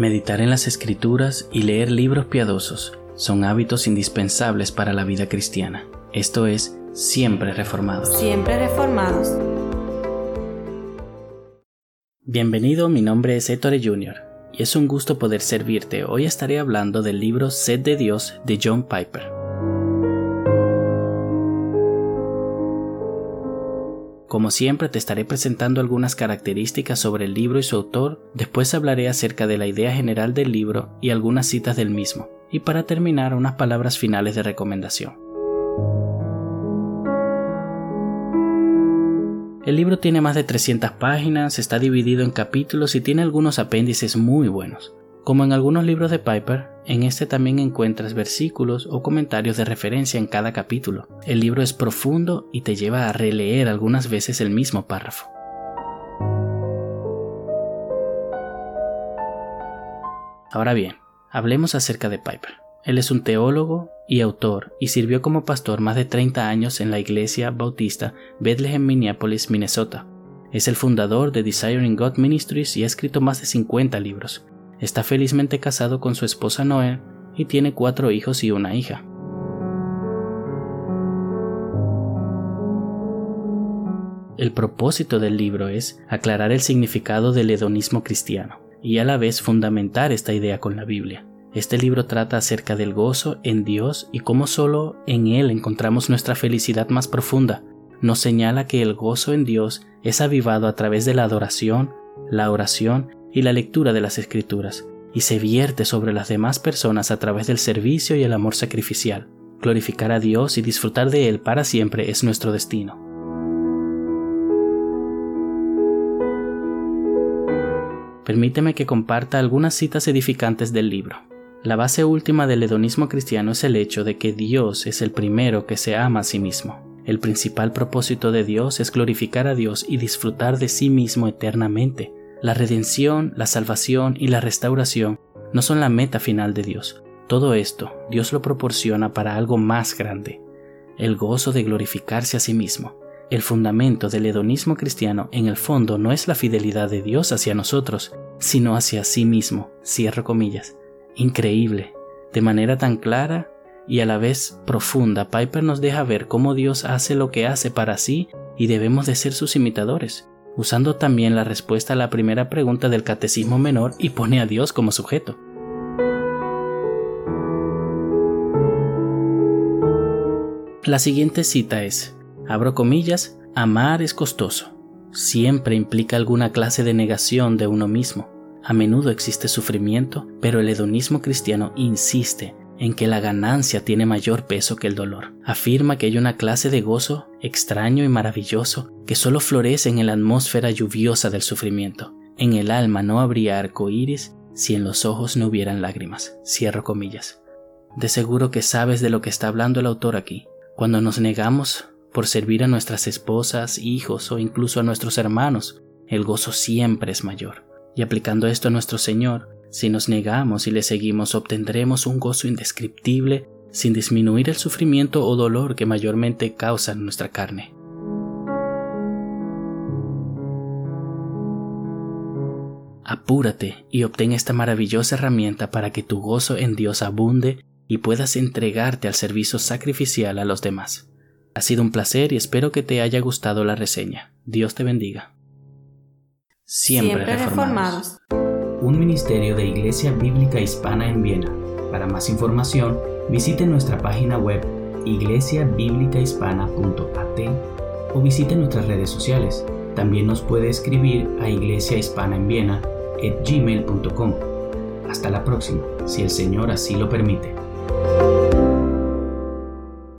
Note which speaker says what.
Speaker 1: Meditar en las escrituras y leer libros piadosos son hábitos indispensables para la vida cristiana. Esto es, siempre reformados.
Speaker 2: Siempre reformados.
Speaker 1: Bienvenido, mi nombre es Ettore Jr. y es un gusto poder servirte. Hoy estaré hablando del libro Sed de Dios de John Piper. Como siempre te estaré presentando algunas características sobre el libro y su autor, después hablaré acerca de la idea general del libro y algunas citas del mismo, y para terminar unas palabras finales de recomendación. El libro tiene más de 300 páginas, está dividido en capítulos y tiene algunos apéndices muy buenos. Como en algunos libros de Piper, en este también encuentras versículos o comentarios de referencia en cada capítulo. El libro es profundo y te lleva a releer algunas veces el mismo párrafo. Ahora bien, hablemos acerca de Piper. Él es un teólogo y autor y sirvió como pastor más de 30 años en la iglesia bautista Bethlehem, Minneapolis, Minnesota. Es el fundador de Desiring God Ministries y ha escrito más de 50 libros. Está felizmente casado con su esposa Noé y tiene cuatro hijos y una hija. El propósito del libro es aclarar el significado del hedonismo cristiano y a la vez fundamentar esta idea con la Biblia. Este libro trata acerca del gozo en Dios y cómo solo en Él encontramos nuestra felicidad más profunda. Nos señala que el gozo en Dios es avivado a través de la adoración, la oración y la lectura de las escrituras, y se vierte sobre las demás personas a través del servicio y el amor sacrificial. Glorificar a Dios y disfrutar de Él para siempre es nuestro destino. Permíteme que comparta algunas citas edificantes del libro. La base última del hedonismo cristiano es el hecho de que Dios es el primero que se ama a sí mismo. El principal propósito de Dios es glorificar a Dios y disfrutar de sí mismo eternamente, la redención, la salvación y la restauración no son la meta final de Dios. Todo esto Dios lo proporciona para algo más grande, el gozo de glorificarse a sí mismo. El fundamento del hedonismo cristiano en el fondo no es la fidelidad de Dios hacia nosotros, sino hacia sí mismo. Cierro comillas. Increíble. De manera tan clara y a la vez profunda, Piper nos deja ver cómo Dios hace lo que hace para sí y debemos de ser sus imitadores usando también la respuesta a la primera pregunta del catecismo menor y pone a Dios como sujeto. La siguiente cita es, abro comillas, amar es costoso. Siempre implica alguna clase de negación de uno mismo. A menudo existe sufrimiento, pero el hedonismo cristiano insiste en que la ganancia tiene mayor peso que el dolor. Afirma que hay una clase de gozo extraño y maravilloso que solo florece en la atmósfera lluviosa del sufrimiento. En el alma no habría arco iris si en los ojos no hubieran lágrimas. Cierro comillas. De seguro que sabes de lo que está hablando el autor aquí. Cuando nos negamos por servir a nuestras esposas, hijos o incluso a nuestros hermanos, el gozo siempre es mayor. Y aplicando esto a nuestro Señor, si nos negamos y le seguimos, obtendremos un gozo indescriptible sin disminuir el sufrimiento o dolor que mayormente causan nuestra carne. Apúrate y obtén esta maravillosa herramienta para que tu gozo en Dios abunde y puedas entregarte al servicio sacrificial a los demás. Ha sido un placer y espero que te haya gustado la reseña. Dios te bendiga.
Speaker 2: Siempre, reformados
Speaker 1: un ministerio de Iglesia Bíblica Hispana en Viena. Para más información, visite nuestra página web iglesiabiblicahispana.at o visite nuestras redes sociales. También nos puede escribir a Iglesia Hispana en Viena gmail.com. Hasta la próxima, si el Señor así lo permite.